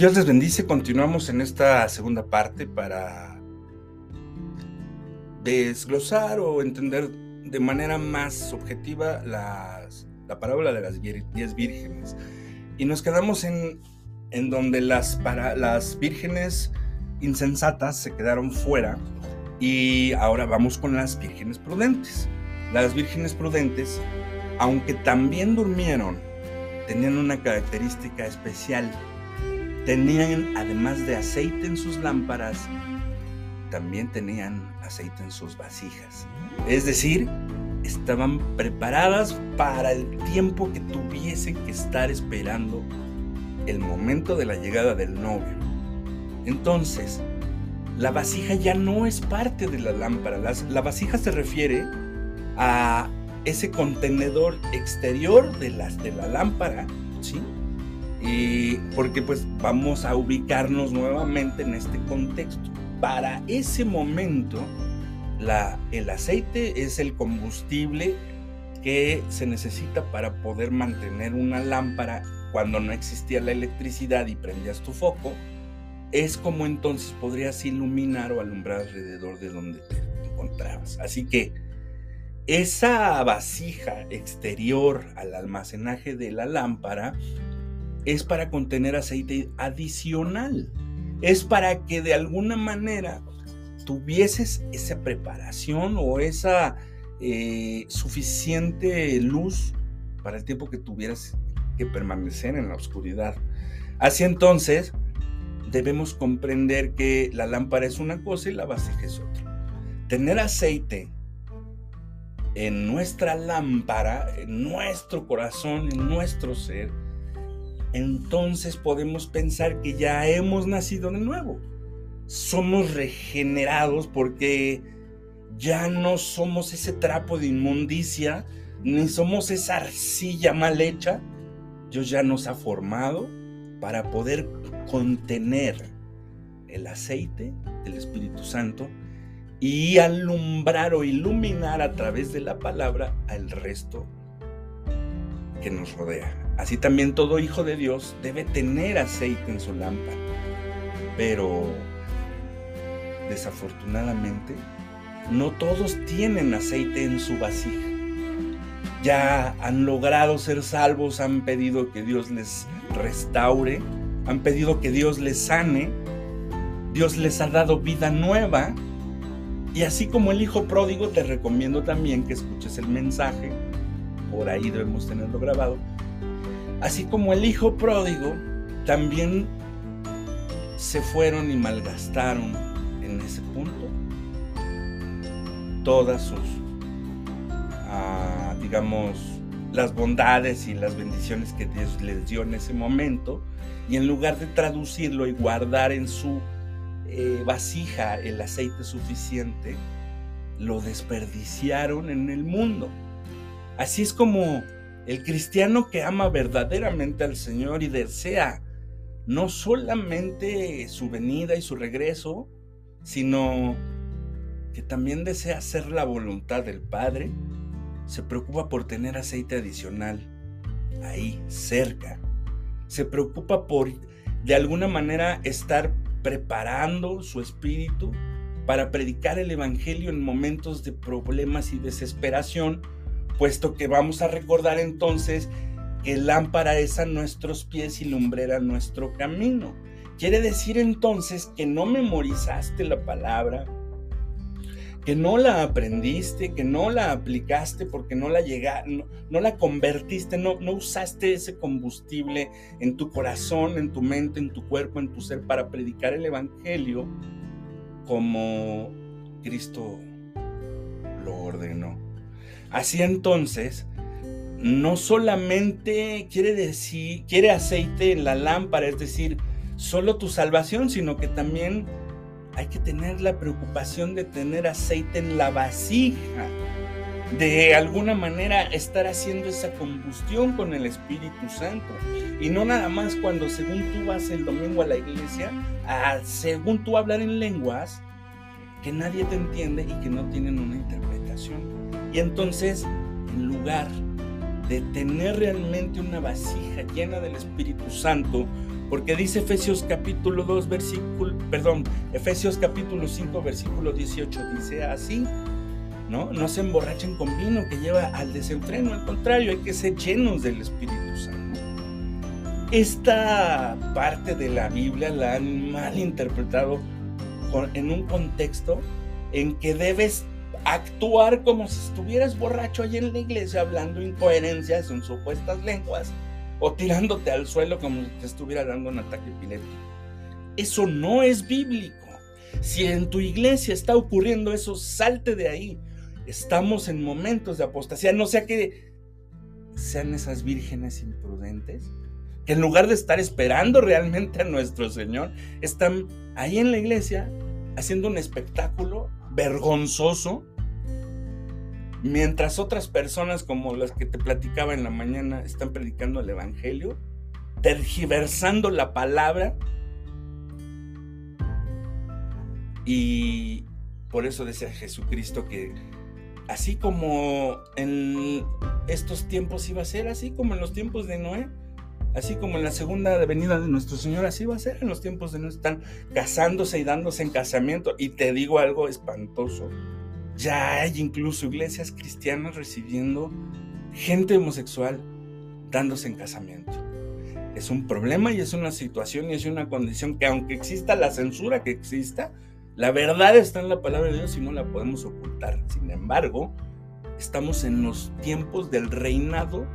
Dios les bendice. Continuamos en esta segunda parte para desglosar o entender de manera más objetiva la parábola de las diez vírgenes. Y nos quedamos en, donde las vírgenes insensatas se quedaron fuera y ahora vamos con las vírgenes prudentes. Las vírgenes prudentes, aunque también durmieron, tenían una característica especial Tenían, además de aceite en sus lámparas, también tenían aceite en sus vasijas. Es decir, estaban preparadas para el tiempo que tuviesen que estar esperando el momento de la llegada del novio. Entonces, la vasija ya no es parte de la lámpara. la vasija se refiere a ese contenedor exterior de, de la lámpara, ¿sí? Y porque pues vamos a ubicarnos nuevamente en este contexto. Para ese momento, la, el aceite es el combustible que se necesita para poder mantener una lámpara cuando no existía la electricidad y prendías tu foco, es como entonces podrías iluminar o alumbrar alrededor de donde te encontrabas. Así que esa vasija exterior al almacenaje de la lámpara es para contener aceite adicional. Es para que de alguna manera tuvieses esa preparación o esa eh, suficiente luz para el tiempo que tuvieras que permanecer en la oscuridad. Así entonces, debemos comprender que la lámpara es una cosa y la vasija es otra. Tener aceite en nuestra lámpara, en nuestro corazón, en nuestro ser, entonces podemos pensar que ya hemos nacido de nuevo. Somos regenerados porque ya no somos ese trapo de inmundicia, ni somos esa arcilla mal hecha. Dios ya nos ha formado para poder contener el aceite del Espíritu Santo y alumbrar o iluminar a través de la palabra al resto que nos rodea. Así también todo hijo de Dios debe tener aceite en su lámpara. Pero desafortunadamente no todos tienen aceite en su vasija. Ya han logrado ser salvos, han pedido que Dios les restaure, han pedido que Dios les sane, Dios les ha dado vida nueva. Y así como el hijo pródigo, te recomiendo también que escuches el mensaje, por ahí debemos tenerlo grabado, Así como el hijo pródigo, también se fueron y malgastaron en ese punto todas sus, ah, digamos, las bondades y las bendiciones que Dios les dio en ese momento, y en lugar de traducirlo y guardar en su eh, vasija el aceite suficiente, lo desperdiciaron en el mundo. Así es como el cristiano que ama verdaderamente al Señor y desea no solamente su venida y su regreso, sino que también desea hacer la voluntad del Padre, se preocupa por tener aceite adicional ahí, cerca. Se preocupa por, de alguna manera, estar preparando su espíritu para predicar el Evangelio en momentos de problemas y desesperación puesto que vamos a recordar entonces que lámpara es a nuestros pies y lumbrera nuestro camino. Quiere decir entonces que no memorizaste la palabra, que no la aprendiste, que no la aplicaste porque no la llegaste, no, la convertiste, no usaste ese combustible en tu corazón, en tu mente, en tu cuerpo, en tu ser para predicar el Evangelio como Cristo lo ordenó. Así entonces, no solamente quiere decir, quiere aceite en la lámpara, es decir, solo tu salvación, sino que también hay que tener la preocupación de tener aceite en la vasija, de alguna manera estar haciendo esa combustión con el Espíritu Santo. Y no nada más cuando según tú vas el domingo a la iglesia, según tú hablar en lenguas que nadie te entiende y que no tienen una interpretación. Y entonces, en lugar de tener realmente una vasija llena del Espíritu Santo, Porque dice Efesios capítulo 2, versículo, perdón, Efesios capítulo 5, versículo 18, dice así, ¿no? No se emborrachen con vino que lleva al desenfreno, al contrario, hay que ser llenos del Espíritu Santo. Esta parte de la Biblia la han mal interpretado en un contexto en que debes actuar como si estuvieras borracho allí en la iglesia hablando incoherencias en supuestas lenguas o tirándote al suelo como si te estuviera dando un ataque epiléptico. Eso no es bíblico. Si en tu iglesia está ocurriendo eso, salte de ahí. Estamos en momentos de apostasía, no sea que sean esas vírgenes imprudentes, que en lugar de estar esperando realmente a nuestro Señor, están ahí en la iglesia haciendo un espectáculo vergonzoso Mientras otras personas como las que te platicaba en la mañana están predicando el Evangelio, tergiversando la palabra. Y por eso decía Jesucristo que así como en estos tiempos iba a ser, así como en los tiempos de Noé, así como en la segunda venida de nuestro Señor, así va a ser en los tiempos de Noé. Están casándose y dándose en casamiento. Y te digo algo espantoso ya hay incluso iglesias cristianas recibiendo gente homosexual dándose en casamiento. Es un problema y es una situación y es una condición que aunque exista la censura que exista, la verdad está en la palabra de Dios y no la podemos ocultar. Sin embargo, estamos en los tiempos del reinado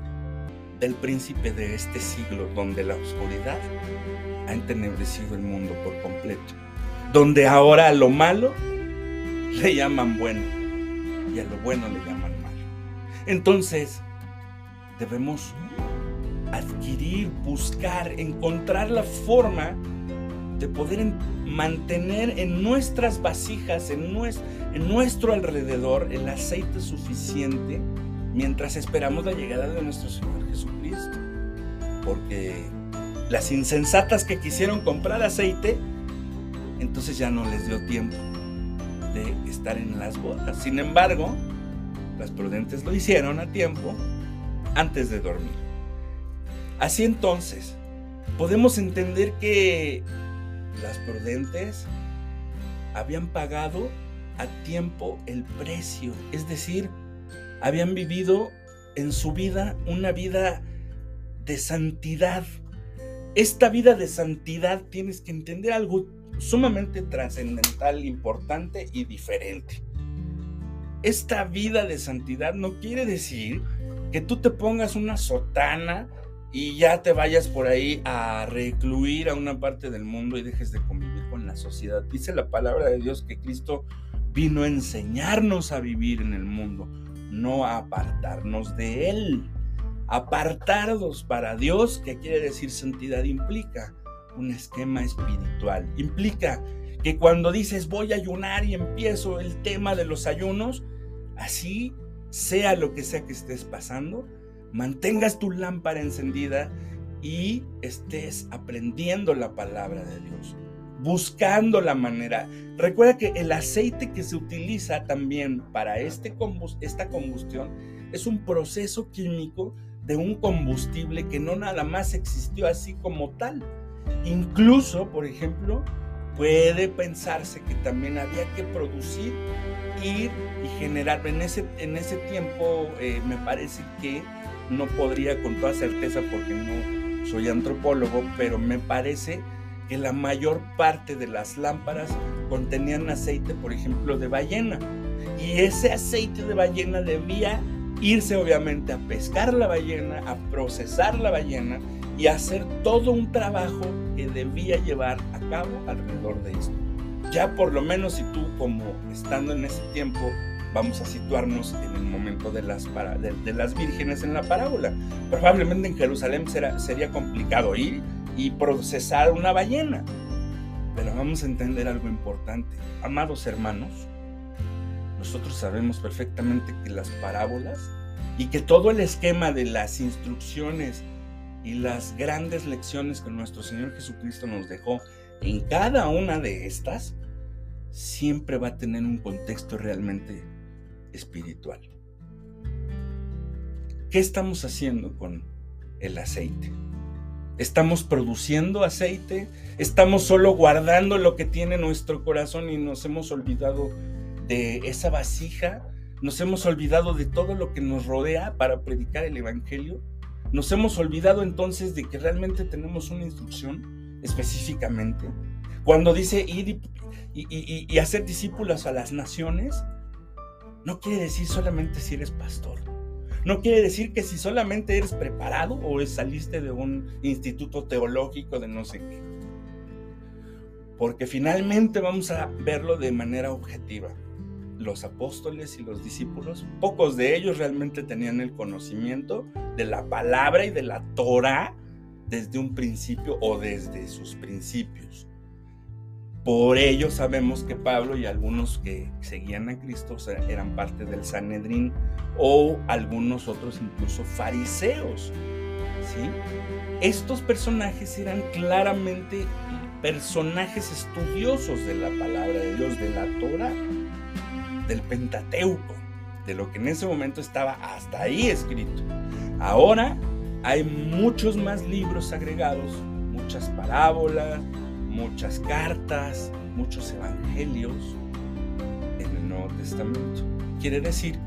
del príncipe de este siglo, donde la oscuridad ha entenebrecido el mundo por completo, donde ahora lo malo le llaman bueno y a lo bueno le llaman malo. Entonces, debemos adquirir, buscar, encontrar la forma de poder mantener en nuestras vasijas, en nuestro, en nuestro alrededor, el aceite suficiente mientras esperamos la llegada de nuestro Señor Jesucristo. Porque las insensatas que quisieron comprar aceite, entonces ya no les dio tiempo de estar en las bodas. Sin embargo, las prudentes lo hicieron a tiempo antes de dormir. Así entonces, podemos entender que las prudentes habían pagado a tiempo el precio, es decir, habían vivido en su vida una vida de santidad. Esta vida de santidad tienes que entender algo sumamente trascendental, importante y diferente. Esta vida de santidad no quiere decir que tú te pongas una sotana y ya te vayas por ahí a recluir a una parte del mundo y dejes de convivir con la sociedad. Dice la palabra de Dios que Cristo vino a enseñarnos a vivir en el mundo, no a apartarnos de Él. Apartarnos para Dios, ¿qué quiere decir santidad? Implica un esquema espiritual. Implica que cuando dices voy a ayunar y empiezo el tema de los ayunos, así sea lo que sea que estés pasando, mantengas tu lámpara encendida y estés aprendiendo la palabra de Dios, buscando la manera. Recuerda que el aceite que se utiliza también para este esta combustión es un proceso químico de un combustible que no nada más existió así como tal, Incluso, por ejemplo, puede pensarse que también había que producir, ir y generar. En ese, en ese tiempo eh, me parece que no podría con toda certeza porque no soy antropólogo, pero me parece que la mayor parte de las lámparas contenían aceite, por ejemplo, de ballena. Y ese aceite de ballena debía irse obviamente a pescar la ballena, a procesar la ballena y hacer todo un trabajo que debía llevar a cabo alrededor de esto. Ya por lo menos si tú como estando en ese tiempo, vamos a situarnos en el momento de las, de, las vírgenes en la parábola. Probablemente en Jerusalén sería complicado ir y procesar una ballena. Pero vamos a entender algo importante. Amados hermanos, nosotros sabemos perfectamente que las parábolas y que todo el esquema de las instrucciones y las grandes lecciones que nuestro Señor Jesucristo nos dejó en cada una de estas, siempre va a tener un contexto realmente espiritual. ¿Qué estamos haciendo con el aceite? Estamos produciendo aceite, estamos solo guardando lo que tiene nuestro corazón y nos hemos olvidado de esa vasija, nos hemos olvidado de todo lo que nos rodea para predicar el Evangelio. Nos hemos olvidado entonces de que realmente tenemos una instrucción específicamente. Cuando dice ir y, hacer discípulos a las naciones, no quiere decir solamente si eres pastor. No quiere decir que si solamente eres preparado o saliste de un instituto teológico de no sé qué. Porque finalmente vamos a verlo de manera objetiva. Los apóstoles y los discípulos, pocos de ellos realmente tenían el conocimiento de la palabra y de la Torah desde un principio o desde sus principios. Por ello sabemos que Pablo y algunos que seguían a Cristo eran parte del Sanedrín o algunos otros incluso fariseos. ¿sí? Estos personajes eran claramente personajes estudiosos de la palabra de Dios, de la Torah, del Pentateuco, de lo que en ese momento estaba hasta ahí escrito. Ahora hay muchos más libros agregados, muchas parábolas, muchas cartas, muchos evangelios en el Nuevo Testamento. Quiere decir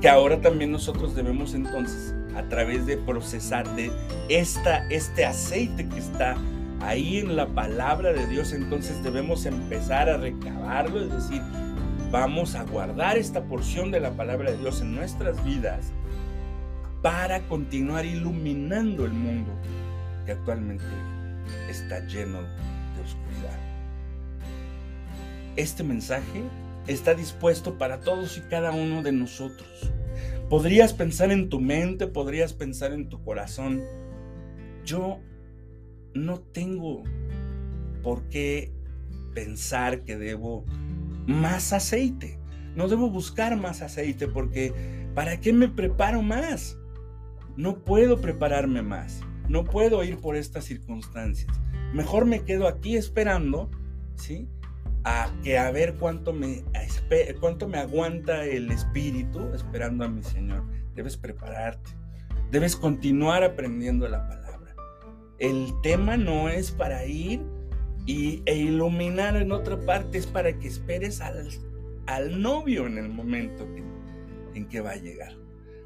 que ahora también nosotros debemos entonces, a través de procesar de esta, este aceite que está ahí en la palabra de Dios, entonces debemos empezar a recabarlo, es decir, vamos a guardar esta porción de la palabra de Dios en nuestras vidas para continuar iluminando el mundo que actualmente está lleno oscuridad. Este mensaje está dispuesto para todos y cada uno de nosotros. Podrías pensar en tu mente, podrías pensar en tu corazón. Yo no tengo por qué pensar que debo más aceite. No debo buscar más aceite porque ¿para qué me preparo más? No puedo prepararme más. No puedo ir por estas circunstancias mejor me quedo aquí esperando, ¿sí? A que a ver cuánto me, cuánto me aguanta el espíritu esperando a mi Señor. Debes prepararte, debes continuar aprendiendo la palabra. El tema no es para ir y, e iluminar en otra parte, es para que esperes al, al novio en el momento en que va a llegar.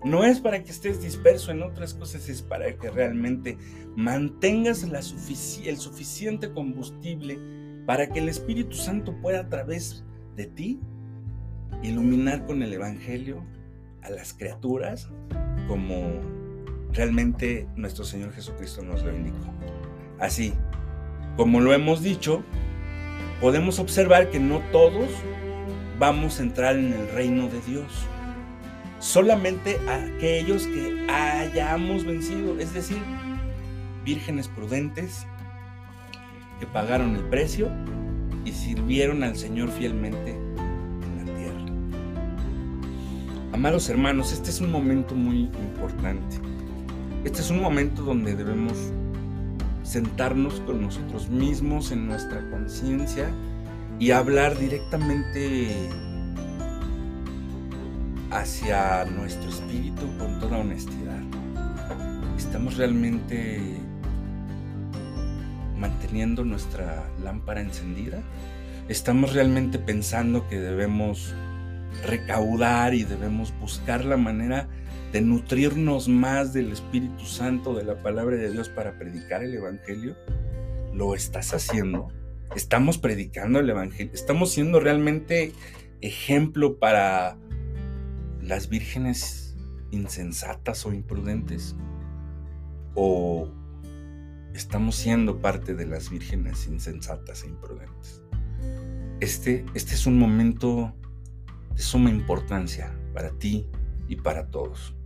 No es para que estés disperso en otras cosas, es para que realmente mantengas la el suficiente combustible para que el Espíritu Santo pueda a través de ti iluminar con el Evangelio a las criaturas como realmente nuestro Señor Jesucristo nos lo indicó. Así, como lo hemos dicho, podemos observar que no todos vamos a entrar en el reino de Dios solamente aquellos que hayamos vencido, es decir, vírgenes prudentes que pagaron el precio y sirvieron al Señor fielmente en la tierra. Amados hermanos, este es un momento muy importante. Este es un momento donde debemos sentarnos con nosotros mismos en nuestra conciencia y hablar directamente hacia nuestro espíritu con toda honestidad. ¿Estamos realmente manteniendo nuestra lámpara encendida? ¿Estamos realmente pensando que debemos recaudar y debemos buscar la manera de nutrirnos más del Espíritu Santo, de la palabra de Dios para predicar el Evangelio? ¿Lo estás haciendo? ¿Estamos predicando el Evangelio? ¿Estamos siendo realmente ejemplo para las vírgenes insensatas o imprudentes? ¿O estamos siendo parte de las vírgenes insensatas e imprudentes? Este, este es un momento de suma importancia para ti y para todos.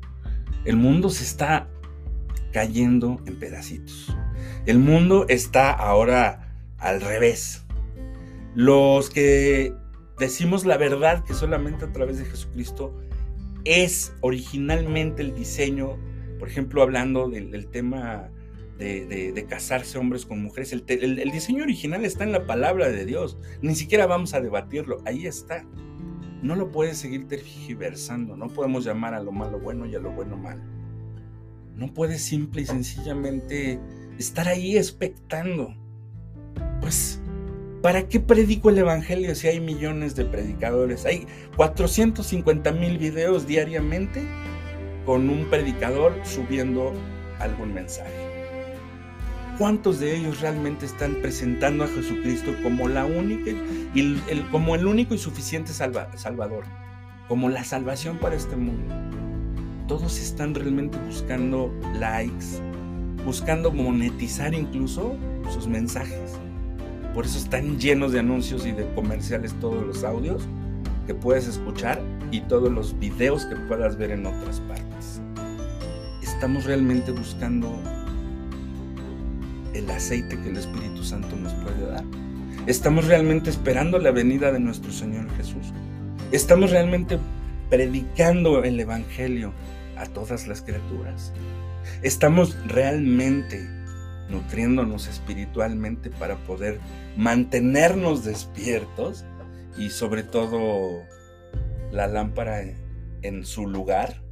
El mundo se está cayendo en pedacitos. El mundo está ahora al revés. Los que decimos la verdad que solamente a través de Jesucristo es originalmente el diseño, por ejemplo, hablando del, tema de, casarse hombres con mujeres, el, diseño original está en la palabra de Dios, ni siquiera vamos a debatirlo, ahí está. No lo puedes seguir tergiversando, no podemos llamar a lo malo bueno y a lo bueno malo. No puedes simple y sencillamente estar ahí expectando. Pues, ¿para qué predico el Evangelio si hay millones de predicadores? Hay 450 mil videos diariamente con un predicador subiendo algún mensaje. ¿Cuántos de ellos realmente están presentando a Jesucristo como la única y el, como el único y suficiente Salvador, como la salvación para este mundo? Todos están realmente buscando likes, buscando monetizar incluso sus mensajes. Por eso están llenos de anuncios y de comerciales todos los audios que puedes escuchar y todos los videos que puedas ver en otras partes. Estamos realmente buscando el aceite que el Espíritu Santo nos puede dar. Estamos realmente esperando la venida de nuestro Señor Jesús. Estamos realmente predicando el Evangelio a todas las criaturas. Estamos realmente nutriéndonos espiritualmente para poder mantenernos despiertos y sobre todo la lámpara en su lugar.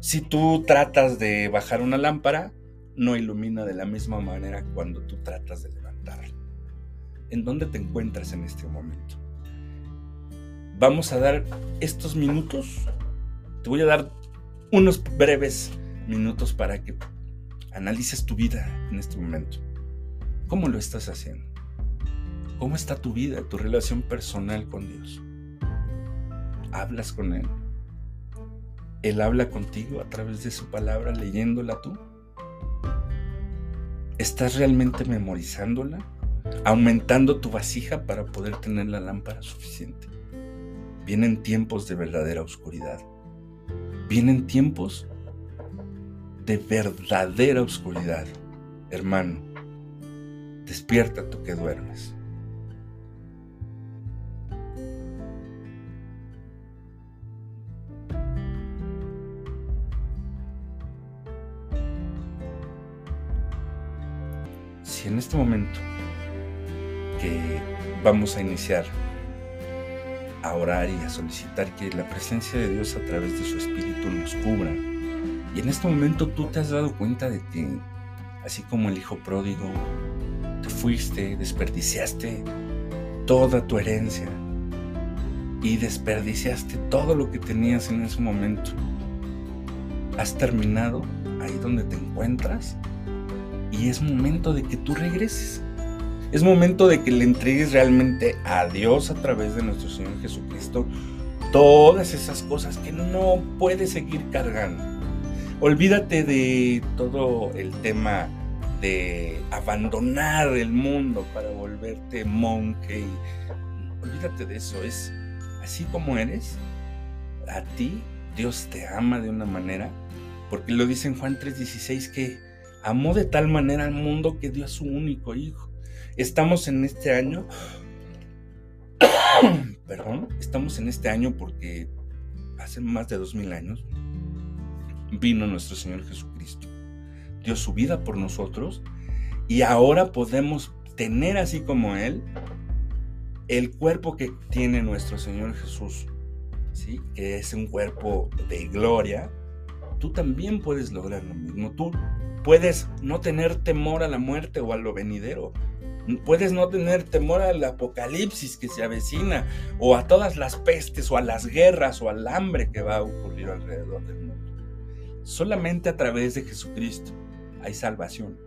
Si tú tratas de bajar una lámpara, no ilumina de la misma manera cuando tú tratas de levantarla. ¿En dónde te encuentras en este momento? Vamos a dar estos minutos. Te voy a dar unos breves minutos para que analices tu vida en este momento. ¿Cómo lo estás haciendo? ¿Cómo está tu vida, tu relación personal con Dios? ¿Hablas con Él? ¿Él habla contigo a través de su palabra leyéndola tú? ¿Estás realmente memorizándola? ¿Aumentando tu vasija para poder tener la lámpara suficiente? Vienen tiempos de verdadera oscuridad. Vienen tiempos de verdadera oscuridad. Hermano, despierta tú que duermes. En este momento que vamos a iniciar a orar y a solicitar que la presencia de Dios a través de su Espíritu nos cubra. Y en este momento tú te has dado cuenta de que, así como el Hijo pródigo, te fuiste, desperdiciaste toda tu herencia y desperdiciaste todo lo que tenías en ese momento. Has terminado ahí donde te encuentras y es momento de que tú regreses. Es momento de que le entregues realmente a Dios a través de nuestro Señor Jesucristo todas esas cosas que no puedes seguir cargando. Olvídate de todo el tema de abandonar el mundo para volverte monje. Olvídate de eso, es así como eres. A ti Dios te ama de una manera, porque lo dice en Juan 3:16 que amó de tal manera al mundo que dio a su único hijo. Estamos en este año, perdón, estamos en este año porque hace más de dos mil años vino nuestro Señor Jesucristo, dio su vida por nosotros y ahora podemos tener así como Él el cuerpo que tiene nuestro Señor Jesús, ¿sí? que es un cuerpo de gloria, tú también puedes lograr lo mismo. Tú Puedes no tener temor a la muerte o a lo venidero. Puedes no tener temor al apocalipsis que se avecina o a todas las pestes o a las guerras o al hambre que va a ocurrir alrededor del mundo. Solamente a través de Jesucristo hay salvación.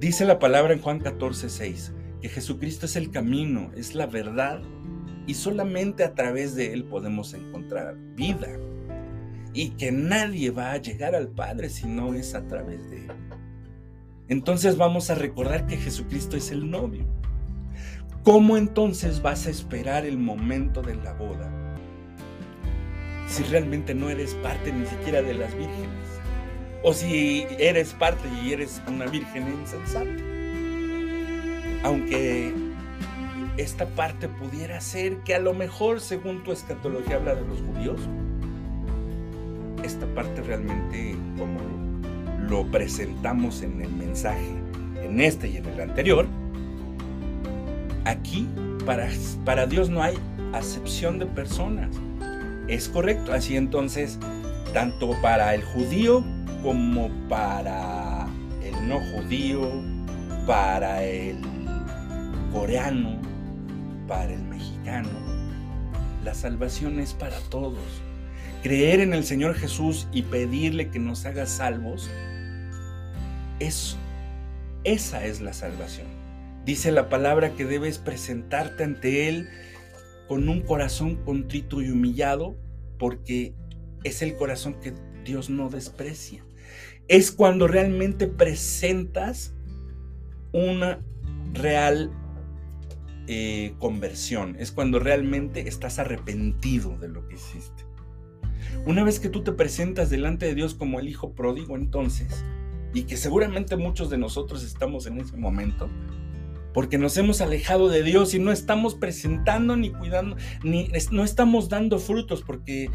Dice la palabra en Juan 14, 6, que Jesucristo es el camino, es la verdad y solamente a través de Él podemos encontrar vida. Y que nadie va a llegar al Padre si no es a través de Él entonces vamos a recordar que Jesucristo es el novio. ¿Cómo entonces vas a esperar el momento de la boda? Si realmente no eres parte ni siquiera de las vírgenes. O si eres parte y eres una virgen insensata. Aunque esta parte pudiera ser que a lo mejor, según tu escatología habla de los judíos, esta parte realmente como lo presentamos en el mensaje, en este y en el anterior, aquí para, para Dios no hay acepción de personas. Es correcto, así entonces, tanto para el judío como para el no judío, para el coreano, para el mexicano. La salvación es para todos. Creer en el Señor Jesús y pedirle que nos haga salvos, es, esa es la salvación. Dice la palabra que debes presentarte ante Él con un corazón contrito y humillado, porque es el corazón que Dios no desprecia. Es cuando realmente presentas una real eh, conversión, es cuando realmente estás arrepentido de lo que hiciste. Una vez que tú te presentas delante de Dios como el hijo pródigo, entonces, y que seguramente muchos de nosotros estamos en ese momento, porque nos hemos alejado de Dios y no estamos presentando ni cuidando, ni no estamos dando frutos, porque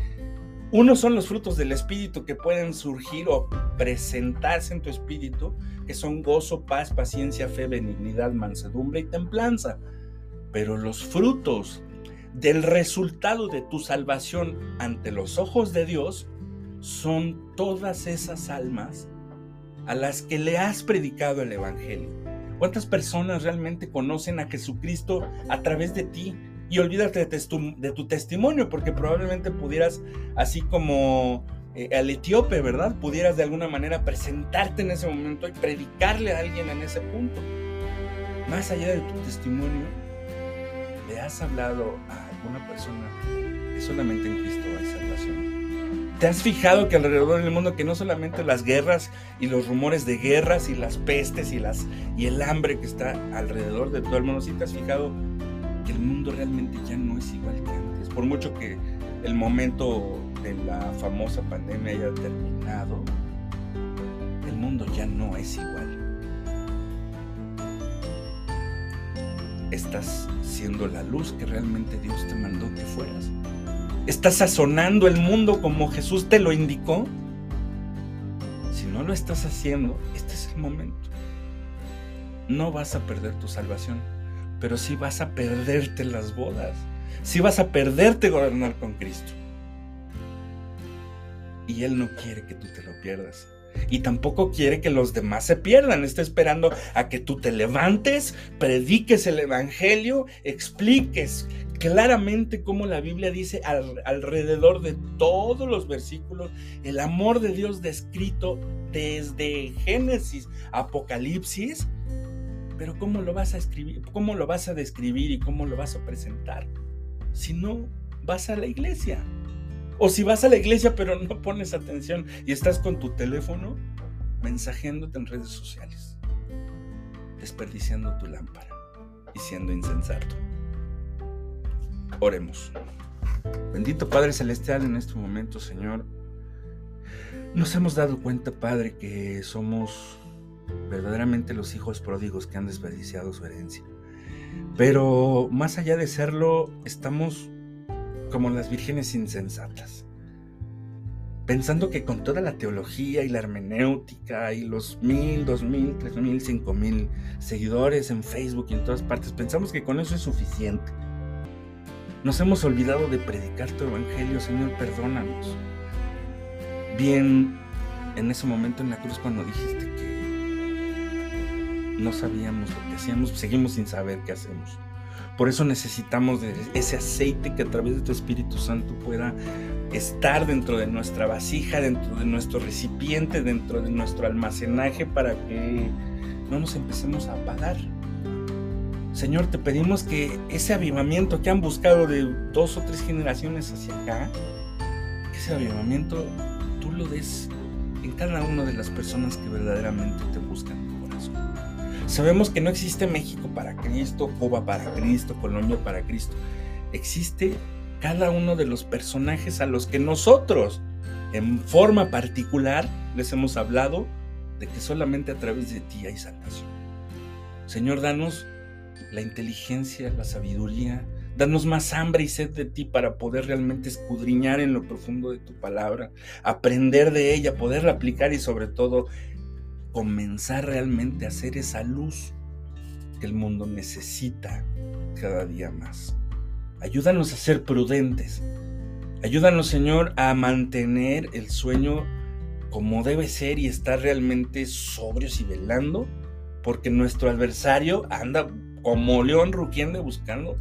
unos son los frutos del Espíritu que pueden surgir o presentarse en tu espíritu, que son gozo, paz, paciencia, fe, benignidad, mansedumbre y templanza. Pero los frutos del resultado de tu salvación ante los ojos de Dios son todas esas almas a las que le has predicado el Evangelio. ¿Cuántas personas realmente conocen a Jesucristo a través de ti? Y olvídate de, tu testimonio, porque probablemente pudieras, así como eh, al etíope, ¿verdad? Pudieras de alguna manera presentarte en ese momento y predicarle a alguien en ese punto. Más allá de tu testimonio, le has hablado a alguna persona que solamente en Cristo salvación. ¿Te has fijado que alrededor del mundo que no solamente las guerras y los rumores de guerras y las pestes y las y el hambre que está alrededor de todo el mundo, sí te has fijado que el mundo realmente ya no es igual que antes, por mucho que el momento de la famosa pandemia haya terminado, el mundo ya no es igual. Estás siendo la luz que realmente Dios te mandó que fueras. ¿Estás sazonando el mundo como Jesús te lo indicó? Si no lo estás haciendo, este es el momento. No vas a perder tu salvación, pero sí vas a perderte las bodas. Sí vas a perderte gobernar con Cristo. Y Él no quiere que tú te lo pierdas. Y tampoco quiere que los demás se pierdan. Está esperando a que tú te levantes, prediques el Evangelio, expliques claramente como la Biblia dice alrededor de todos los versículos, el amor de Dios descrito desde Génesis, Apocalipsis, pero ¿cómo lo vas a escribir? ¿Cómo lo vas a describir y cómo lo vas a presentar? Si no vas a la iglesia. O si vas a la iglesia pero no pones atención y estás con tu teléfono mensajeándote en redes sociales, desperdiciando tu lámpara y siendo insensato. Oremos. Bendito Padre Celestial, en este momento, Señor, nos hemos dado cuenta, Padre, que somos verdaderamente los hijos pródigos que han desperdiciado su herencia. Pero más allá de serlo, estamos como las vírgenes insensatas. Pensando que con toda la teología y la hermenéutica y los mil, dos mil, tres mil, cinco mil seguidores en Facebook y en todas partes, pensamos que con eso es suficiente nos hemos olvidado de predicar tu evangelio, Señor, perdónanos. Bien, en ese momento en la cruz cuando dijiste que no sabíamos lo que hacíamos, seguimos sin saber qué hacemos. Por eso necesitamos ese aceite que a través de tu Espíritu Santo pueda estar dentro de nuestra vasija, dentro de nuestro recipiente, dentro de nuestro almacenaje para que no nos empecemos a apagar. Señor, te pedimos que ese avivamiento que han buscado de dos o tres generaciones hacia acá, que ese avivamiento tú lo des en cada una de las personas que verdaderamente te buscan en tu corazón. Sabemos que no existe México para Cristo, Cuba para Cristo, Colombia para Cristo. Existe cada uno de los personajes a los que nosotros, en forma particular, les hemos hablado de que solamente a través de ti hay salvación. Señor, danos la inteligencia, la sabiduría. Danos más hambre y sed de ti para poder realmente escudriñar en lo profundo de tu palabra, aprender de ella, poderla aplicar y sobre todo comenzar realmente a ser esa luz que el mundo necesita cada día más. Ayúdanos a ser prudentes. Ayúdanos, Señor, a mantener el sueño como debe ser y estar realmente sobrios y velando porque nuestro adversario anda como león rugiente buscando,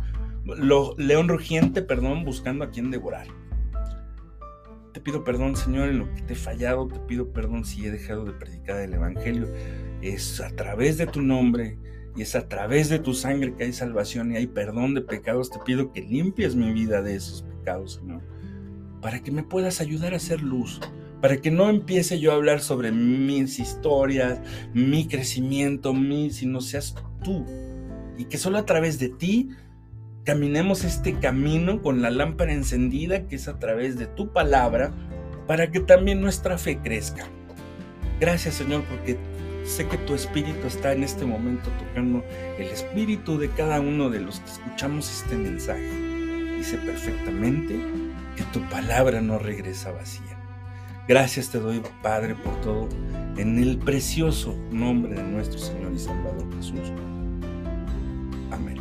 león rugiente, perdón, buscando a quien devorar. Te pido perdón, Señor, en lo que te he fallado, te pido perdón si he dejado de predicar el Evangelio. Es a través de tu nombre y es a través de tu sangre que hay salvación y hay perdón de pecados. Te pido que limpies mi vida de esos pecados, Señor, para que me puedas ayudar a hacer luz, para que no empiece yo a hablar sobre mis historias, mi crecimiento, mi, sino seas tú. Y que solo a través de ti caminemos este camino con la lámpara encendida que es a través de tu palabra, para que también nuestra fe crezca. Gracias Señor porque sé que tu espíritu está en este momento tocando el espíritu de cada uno de los que escuchamos este mensaje. Sé perfectamente que tu palabra no regresa vacía. Gracias te doy, Padre, por todo, en el precioso nombre de nuestro Señor y Salvador Jesús. Amén.